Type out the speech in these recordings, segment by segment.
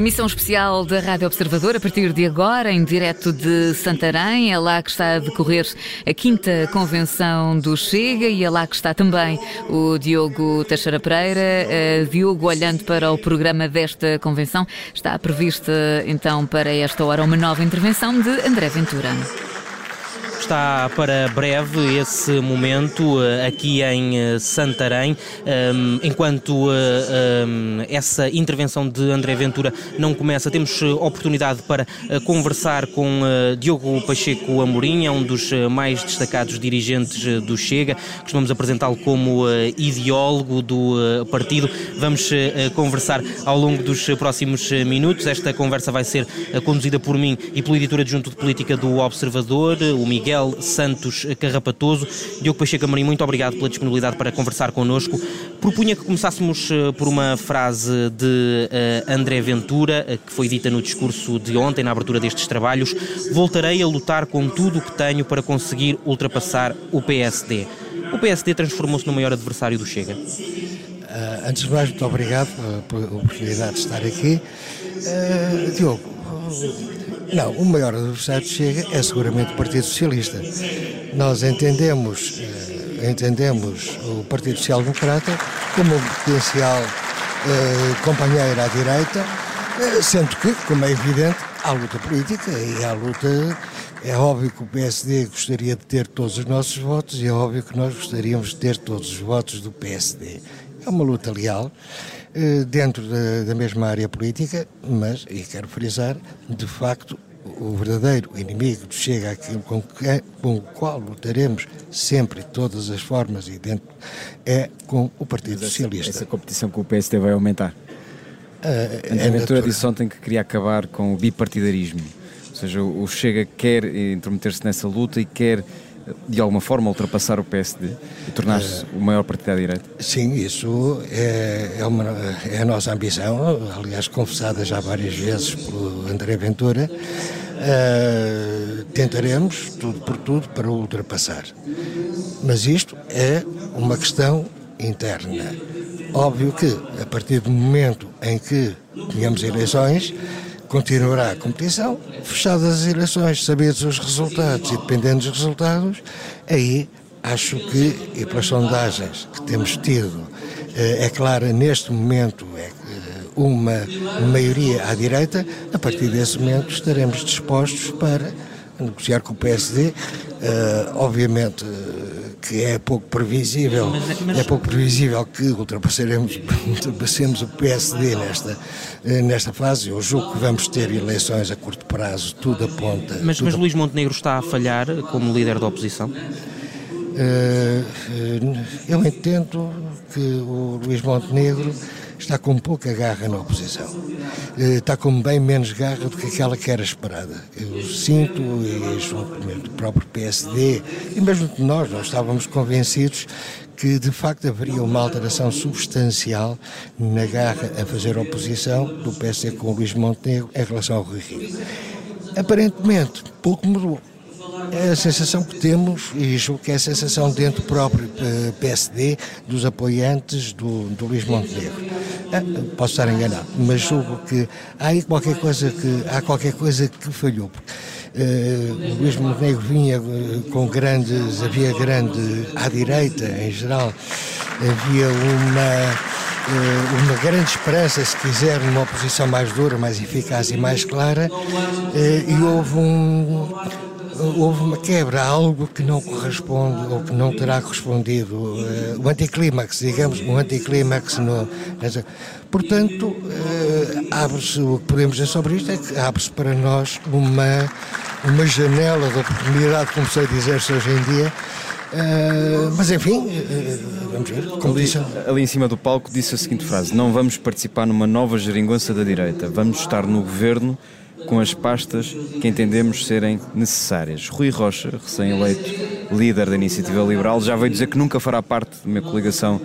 Emissão especial da Rádio Observador a partir de agora, em direto de Santarém. É lá que está a decorrer a quinta convenção do Chega e é lá que está também o Diogo Teixeira Pereira. Uh, Diogo, olhando para o programa desta convenção, está prevista então para esta hora uma nova intervenção de André Ventura. Está para breve esse momento eh, aqui em eh, Santarém, enquanto eh, essa intervenção de André Ventura não começa, temos oportunidade para conversar com Diogo Pacheco Amorim, é um dos mais destacados dirigentes do Chega, costumamos apresentá-lo como ideólogo do partido. Vamos conversar ao longo dos próximos minutos. Esta conversa vai ser conduzida por mim e pelo editor adjunto de política do Observador, o Miguel. Miguel Santos Carrapatoso. Diogo Pacheco Amorim, muito obrigado pela disponibilidade para conversar connosco. Propunha que começássemos eh, por uma frase de uh, André Ventura, uh, que foi dita no discurso de ontem, na abertura destes trabalhos. Voltarei a lutar com tudo o que tenho para conseguir ultrapassar o PSD. O PSD transformou-se no maior adversário do Chega. Uh, antes de mais, muito obrigado pela oportunidade de estar aqui. Diogo, não, o maior adversário chega é seguramente o Partido Socialista. Nós entendemos, eh, entendemos o Partido Social Democrata como um potencial eh, companheiro à direita, eh, sendo que, como é evidente, há luta política e há luta. É óbvio que o PSD gostaria de ter todos os nossos votos e é óbvio que nós gostaríamos de ter todos os votos do PSD. É uma luta leal dentro da, da, mesma área política, mas, e quero frisar, de facto, o verdadeiro inimigo do Chega, aquilo com, que, com o qual lutaremos sempre, de todas as formas, e dentro, é com o Partido essa, Socialista. Essa competição com o PSD vai aumentar? Uh, a Ventura é disse ontem que queria acabar com o bipartidarismo, ou seja, o Chega quer intrometer-se nessa luta e quer de alguma forma ultrapassar o PSD e tornar-se o maior partido à direita? Sim, isso é, é, uma, é a nossa ambição, aliás confessada já várias vezes pelo André Ventura. Uh, tentaremos tudo por tudo para ultrapassar. Mas isto é uma questão interna. Óbvio que, a partir do momento em que tenhamos eleições, continuará a competição, fechadas as eleições, sabidos os resultados e dependendo dos resultados, aí acho que, e pelas sondagens que temos tido, eh, é clara neste momento é eh, uma maioria à direita, a partir desse momento estaremos dispostos para negociar com o PSD, eh, obviamente que é pouco previsível, é pouco previsível que ultrapassaremos, ultrapassemos o PSD nesta, nesta fase. Eu julgo que vamos ter eleições a curto prazo, tudo aponta. Mas, tudo mas Luís Montenegro está a falhar como líder da oposição? Eu entendo que o Luís Montenegro está com pouca garra na oposição. Eh, está com bem menos garra do que aquela que era esperada. Eu sinto, e junto do próprio PSD, e mesmo de nós, nós estávamos convencidos que de facto haveria uma alteração substancial na garra a fazer oposição do PSD com o Luís Montenegro em relação ao Rui Rio. Aparentemente, pouco mudou. É a sensação que temos, e julgo que é a sensação dentro do próprio eh, PSD, dos apoiantes do, do Luís Montenegro. Ah, posso estar enganado, mas julgo que há aí qualquer coisa que, há qualquer coisa que falhou. Uh, Luís Montenegro vinha eh, com grandes, havia grande, à direita em geral, havia uma, uma grande esperança, se quiser, numa oposição mais dura, mais eficaz e mais clara, e houve um houve uma quebra, algo que não corresponde ou que não terá correspondido. Uh, o anticlímax, digamos, o anticlímax. No, portanto, uh, abre-se, o que podemos dizer sobre isto é que abre-se para nós uma, uma janela de oportunidade, como sei dizer-se hoje em dia, Uh, mas enfim, uh, vamos ver. Como ali, disse. ali em cima do palco disse a seguinte frase: Não vamos participar numa nova geringonça da direita, vamos estar no governo com as pastas que entendemos serem necessárias. Rui Rocha, recém-eleito líder da Iniciativa Liberal, já veio dizer que nunca fará parte de uma coligação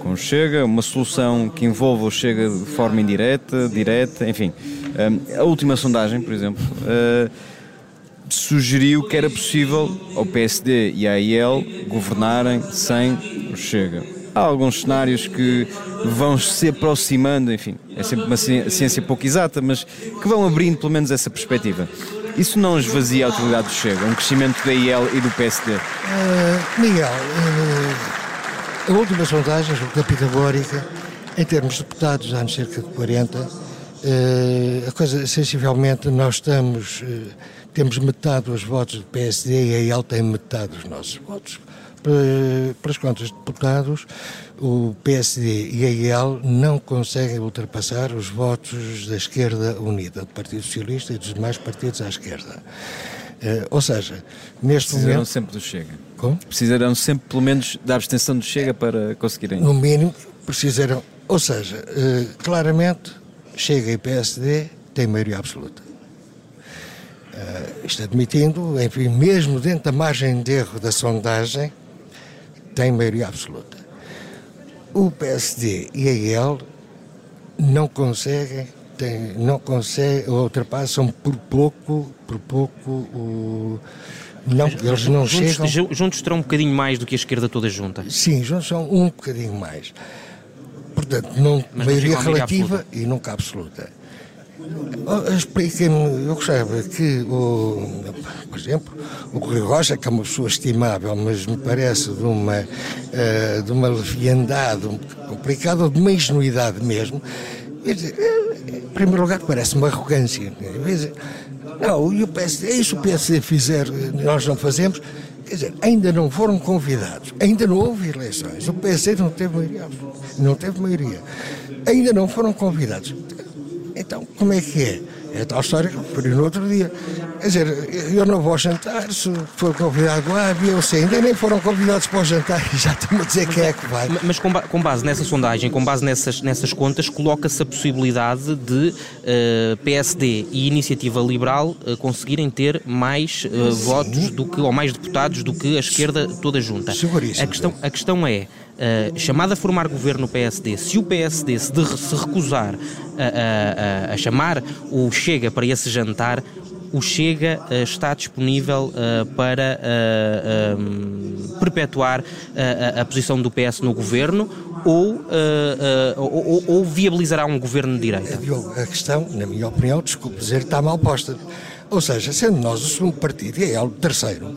com o Chega, uma solução que envolva o Chega de forma indireta, direta, enfim. A última sondagem, por exemplo, eh, sugeriu que era possível ao PSD e à IEL governarem sem o Chega. Há alguns cenários que vão se aproximando, enfim, é sempre uma ciência pouco exata, mas que vão abrindo pelo menos essa perspectiva. Isso não esvazia a utilidade do Chega, um crescimento da IEL e do PSD? Uh, eh, Miguel, uh, a última sondagem, da Pitagórica, em termos de deputados, há cerca de 40, uh, a coisa, sensivelmente, nós estamos, temos metade dos votos do PSD e a IEL tem metade dos nossos votos. Pelas contas de deputados, o PSD e a IEL não conseguem ultrapassar os votos da esquerda unida, do Partido Socialista e dos demais partidos à esquerda. Uh, ou seja, neste Precisarão momento... sempre do Chega. Como? Precisarão sempre, pelo menos, da abstenção do Chega para conseguirem... No mínimo, precisarão... Ou seja, uh, claramente, Chega e PSD têm maioria absoluta. Uh, isto admitindo, enfim, mesmo dentro da margem de erro da sondagem, tem maioria absoluta. O PSD e a IEL não conseguem, tem, não conseguem, ultrapassam por pouco, por pouco o. Não, eles não juntos, chegam. Juntos terão um bocadinho mais do que a esquerda toda junta. Sim, juntos são um bocadinho mais. Portanto, não, Mas maioria não relativa e nunca absoluta. Oh, expliquem-me, eu gostava que, o, por exemplo, o Rui Rocha, que é uma pessoa estimável, mas me parece de uma, uh, de uma leviandade complicada, ou de uma ingenuidade mesmo, em primeiro lugar, parece uma arrogância. Não, e o PSD, isso o PSD fizer, nós não fazemos. Quer dizer, ainda não foram convidados, ainda não houve eleições, o PSD não teve maioria, não teve maioria, ainda não foram convidados. Então, como é que é? É tal história que referi no outro dia. Quer dizer, eu não vou jantar, se for convidado lá, havia eu sei, ainda nem foram convidados para o jantar e já estão a dizer quem é que vai. Mas com, com base nessa sondagem, com base nessas, nessas contas, coloca-se a possibilidade de uh, eh, PSD e Iniciativa Liberal uh, conseguirem ter mais uh, votos do que, ou mais deputados do que a esquerda toda junta. Seguríssimo. A questão, a questão é. Uh, chamado a formar governo no PSD, se o PSD se, de, se recusar a, a, a, chamar o Chega para esse jantar, o Chega uh, está disponível uh, para um, perpetuar a, posição do PS no governo ou, ou, ou, viabilizará um governo de direita? A questão, na minha opinião, desculpe dizer, está mal posta. Ou seja, sendo nós o segundo partido e é o terceiro,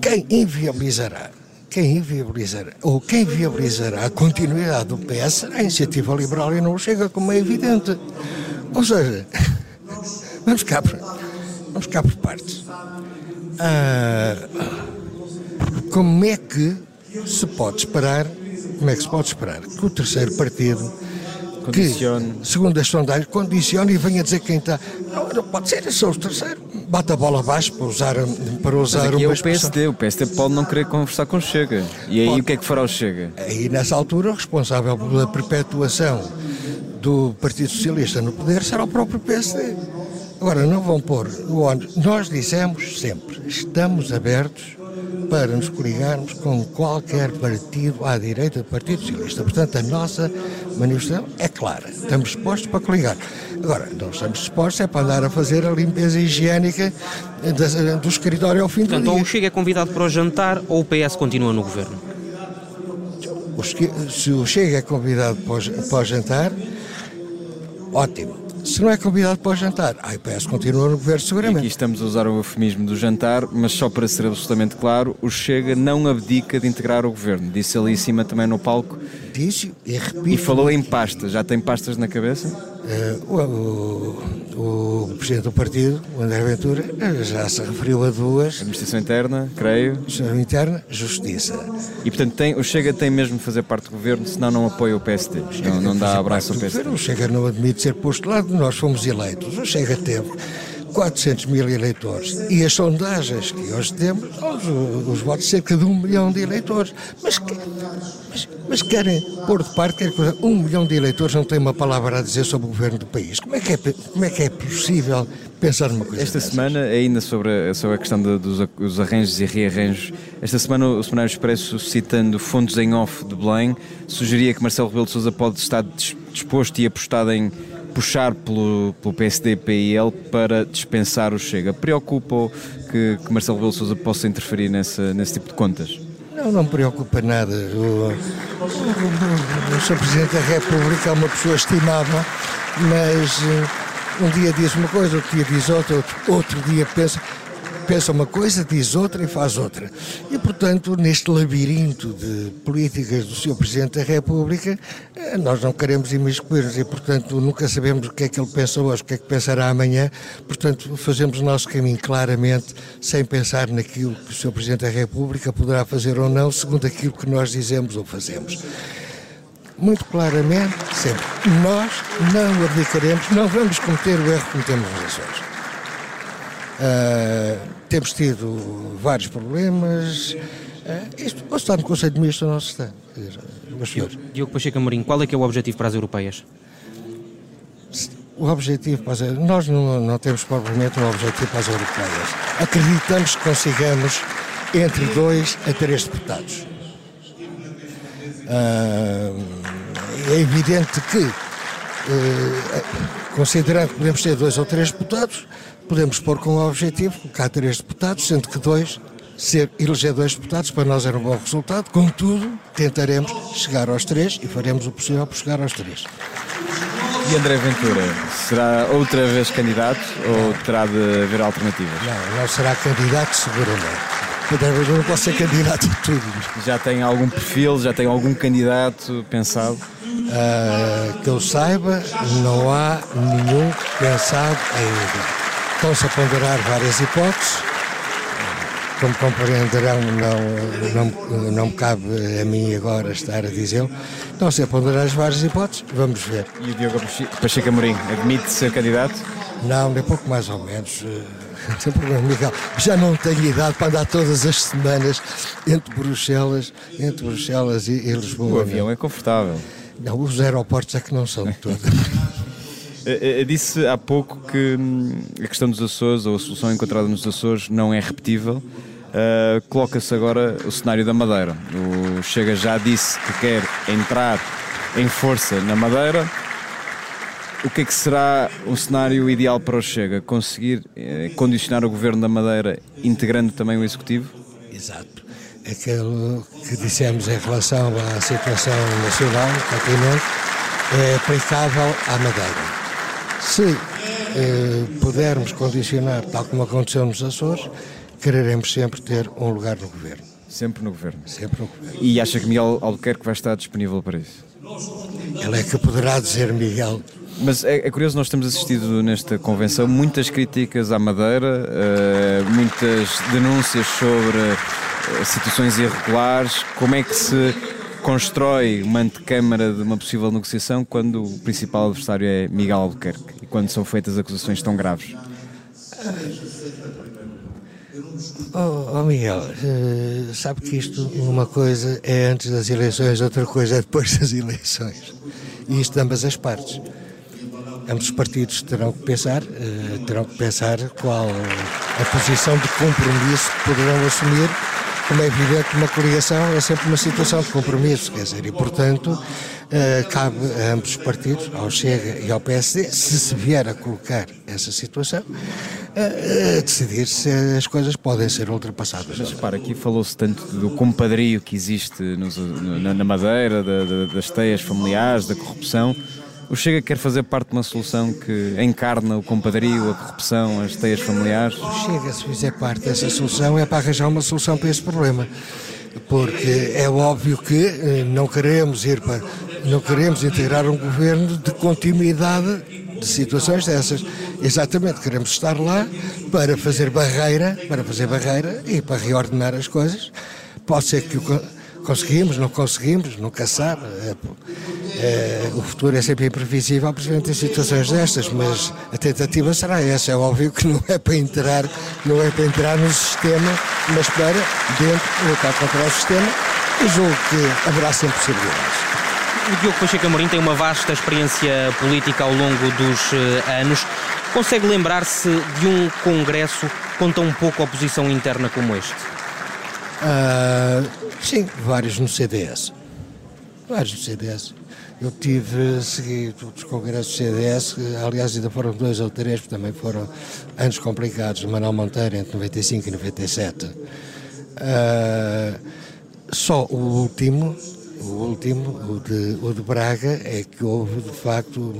quem inviabilizará quem inviabilizará, ou quem viabilizará a continuidade do PS será a iniciativa liberal e não chega, como é evidente. Ou seja, vamos cá por, vamos cá por partes. Ah, como é que se pode esperar, como é que se pode esperar que o terceiro partido condicione. que, segundo as sondagens, condicione e venha dizer quem está. Não, não pode ser, sou o terceiro. Bate a bola abaixo para usar, para usar Mas uma é o PSD, o PSD pode não querer conversar com o Chega. E aí pode. o que é que fará o Chega? Aí nessa altura o responsável pela perpetuação do Partido Socialista no poder será o próprio PSD. Agora, não vão pôr o Nós dissemos sempre, estamos abertos para nos coligarmos com qualquer partido à direita do Partido Socialista. Portanto, a nossa manifestação é clara. Estamos dispostos para coligar. Agora, não estamos dispostos é para andar a fazer a limpeza higiênica do escritório ao fim Portanto, do dia. ou o Chega é convidado para o jantar ou o PS continua no governo? Se o Chega é convidado para o jantar, ótimo se não é convidado para o jantar, a IPS continua no governo seguramente. E aqui estamos a usar o eufemismo do jantar, mas só para ser absolutamente claro, o Chega não abdica de integrar o governo. Disse ali em cima também no palco. Disse e repito. E falou em pastas. Já tem pastas na cabeça? Uh, o, o, presidente do partido, o André Ventura, já se referiu a duas. Administração interna, creio. Administração interna, justiça. E portanto tem, o Chega tem mesmo de fazer parte do governo, senão não apoia o PSD. Não, não dá abraço ao PSD. O Chega não admite ser postulado, nós fomos eleitos. O Chega teve 400 mil eleitores. E as sondagens que hoje temos, os, os votos, cerca de um milhão de eleitores. Mas, mas, mas querem pôr de parte que um milhão de eleitores não tem uma palavra a dizer sobre o governo do país. Como é que é, como é, que é possível pensar numa coisa Esta dessas? semana, ainda sobre a, sobre a questão de, dos, dos arranjos e rearranjos, esta semana o Semanário Expresso, citando fontes em off de Belém, sugeria que Marcelo Rebelo de Sousa pode estar disposto e apostado em puxar pelo, pelo PSD PIL para dispensar o Chega. Preocupa que, que Marcelo Rebelo Sousa possa interferir nessa, nesse tipo de contas? Não, Não, me preocupa nada. O, o, o, Sr. Presidente da República é uma pessoa estimável, mas uh, um dia diz uma coisa, outro dia diz outra, outro, outro dia pensa pensa uma coisa, diz outra e faz outra. E, portanto, neste labirinto de políticas do Sr. Presidente da República, eh, nós não queremos imiscuir-nos e, portanto, nunca sabemos o que é que ele pensa hoje, o que é que pensará amanhã. Portanto, fazemos o nosso caminho claramente, sem pensar naquilo que o Sr. Presidente da República poderá fazer ou não, segundo aquilo que nós dizemos ou fazemos muito claramente, sempre, nós não abdicaremos, não vamos cometer o erro que cometemos eleições. Uh, temos tido vários problemas. Uh, isto, ou está no Conselho de Ministros ou não está? Mas, Diogo, Diogo Pacheco Amorim, qual é que é o objetivo para as europeias? O objetivo para as, Nós não, não temos propriamente um objetivo para as europeias. Acreditamos que consigamos entre dois a três deputados. Uh, é evidente que, uh, considerando que podemos ter dois ou três deputados, podemos pôr como objetivo colocar três deputados, sendo que dois ser eleger dois deputados para nós era um bom resultado. Contudo, tentaremos chegar aos três e faremos o possível por chegar aos três. E André Ventura, será outra vez candidato ou terá de haver alternativas? Não, não será candidato seguramente. André Ventura não pode ser candidato a tudo. Já tem algum perfil, já tem algum candidato pensado? Uh, que eu saiba, não há nenhum pensado ainda. Estão-se a ponderar várias hipóteses. Como compreenderão, não, não, não me cabe a mim agora estar a dizê-lo. Estão-se a ponderar as várias hipóteses. Vamos ver. E o Diogo Pacheco Amorim admite ser candidato? Não, nem pouco mais ou menos. Sem problema, Miguel. Já não tenho idade para andar todas as semanas entre Bruxelas, entre Bruxelas e, e Lisboa. O avião é confortável. Não, os aeroportos é que não são de todo. Eu disse há pouco que hum, a questão dos Açores, ou a solução encontrada nos Açores, não é repetível. Uh, Coloca-se agora o cenário da Madeira. O Chega já disse que quer entrar em força na Madeira. O que é que será o cenário ideal para o Chega? Conseguir eh, condicionar o governo da Madeira integrando também o Executivo? Exato. Aquilo que dissemos em relação à situação nacional, continente, é aplicável à Madeira. Se eh, pudermos condicionar, tal como aconteceu nos Açores, quereremos sempre ter um lugar no governo. Sempre no governo? Sempre no governo. E acha que Miguel Albuquerque vai estar disponível para isso? Ele é que poderá dizer, Miguel. Mas é, é curioso, nós temos assistido nesta convenção muitas críticas à Madeira, uh, muitas denúncias sobre situações irregulares. Como é que se constrói uma antecâmara de uma possível negociação quando o principal adversário é Miguel Albuquerque e quando são feitas acusações tão graves? Oh, oh Miguel, uh, sabe que isto, uma coisa é antes das eleições, outra coisa é depois das eleições. E isto de ambas as partes. Ambos os partidos terão que pensar, uh, terão que pensar qual a posição de compromisso poderão assumir como é evidente, uma coligação é sempre uma situação de compromisso, quer dizer, e portanto uh, cabe a ambos os partidos, ao Chega e ao PSD, se se vier a colocar essa situação, uh, decidir se as coisas podem ser ultrapassadas. Mas repara, aqui falou-se tanto do compadrio que existe nos, na, na, Madeira, da, da, das teias familiares, da corrupção. O Chega quer fazer parte de uma solução que encarna o compadrio, a corrupção, as teias familiares? O Chega, se fizer parte dessa solução, é para arranjar uma solução para esse problema. Porque é óbvio que eh, não queremos ir para. não queremos integrar um governo de continuidade de situações dessas. Exatamente, queremos estar lá para fazer barreira, para fazer barreira e para reordenar as coisas. Pode ser que o Conseguimos, não conseguimos, nunca sabe. É, o futuro é sempre imprevisível, principalmente em situações destas, mas a tentativa será essa. É óbvio que não é para entrar, não é para entrar no sistema, mas para dentro lutar contra o sistema e julgo que haverá sempre possibilidades. O Diogo Pacheco Amorim tem uma vasta experiência política ao longo dos uh, anos. Consegue lembrar-se de um congresso com tão pouca oposição interna como este? Uh, sim, vários no CDS. Vários no CDS. Eu tive, segui os congressos do CDS, aliás ainda foram dois ou três, porque também foram anos complicados, Manuel Monteiro entre 95 e 97. Uh, Só o último, o último, o de, o de Braga, é que houve de facto.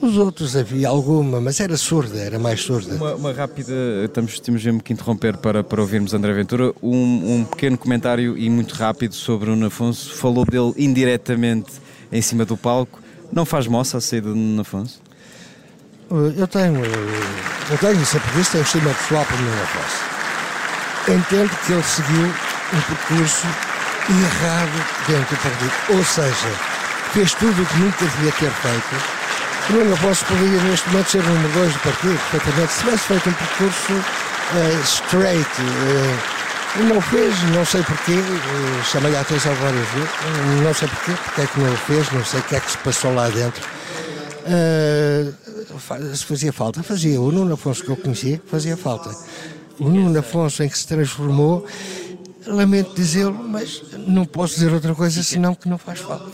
Nos outros havia alguma, mas era surda, era mais surda. Uma, uma rápida, estamos, temos mesmo que interromper para, para ouvirmos André Ventura. Um, um pequeno comentário e muito rápido sobre o Afonso. Falou dele indiretamente em cima do palco. Não faz moça a saída do Nuno Afonso? Eu tenho, eu tenho sempre visto, tenho estima pessoal o Nuno Afonso. Entendo que ele seguiu um percurso errado dentro do partido. Ou seja, fez tudo o que nunca devia ter feito. Nuno Afonso poderia neste momento ser o número 2 do partido, perfeitamente, se tivesse feito um percurso uh, straight. Uh, não fez, não sei porquê, uh, chamei a atenção várias vezes, não sei porquê, porque é que não fez, não sei o que é que se passou lá dentro. Uh, se fazia falta, fazia. O Nuno Afonso que eu conhecia, fazia falta. O Nuno Afonso em que se transformou lamento dizê-lo, mas não posso dizer outra coisa senão que não faz falta.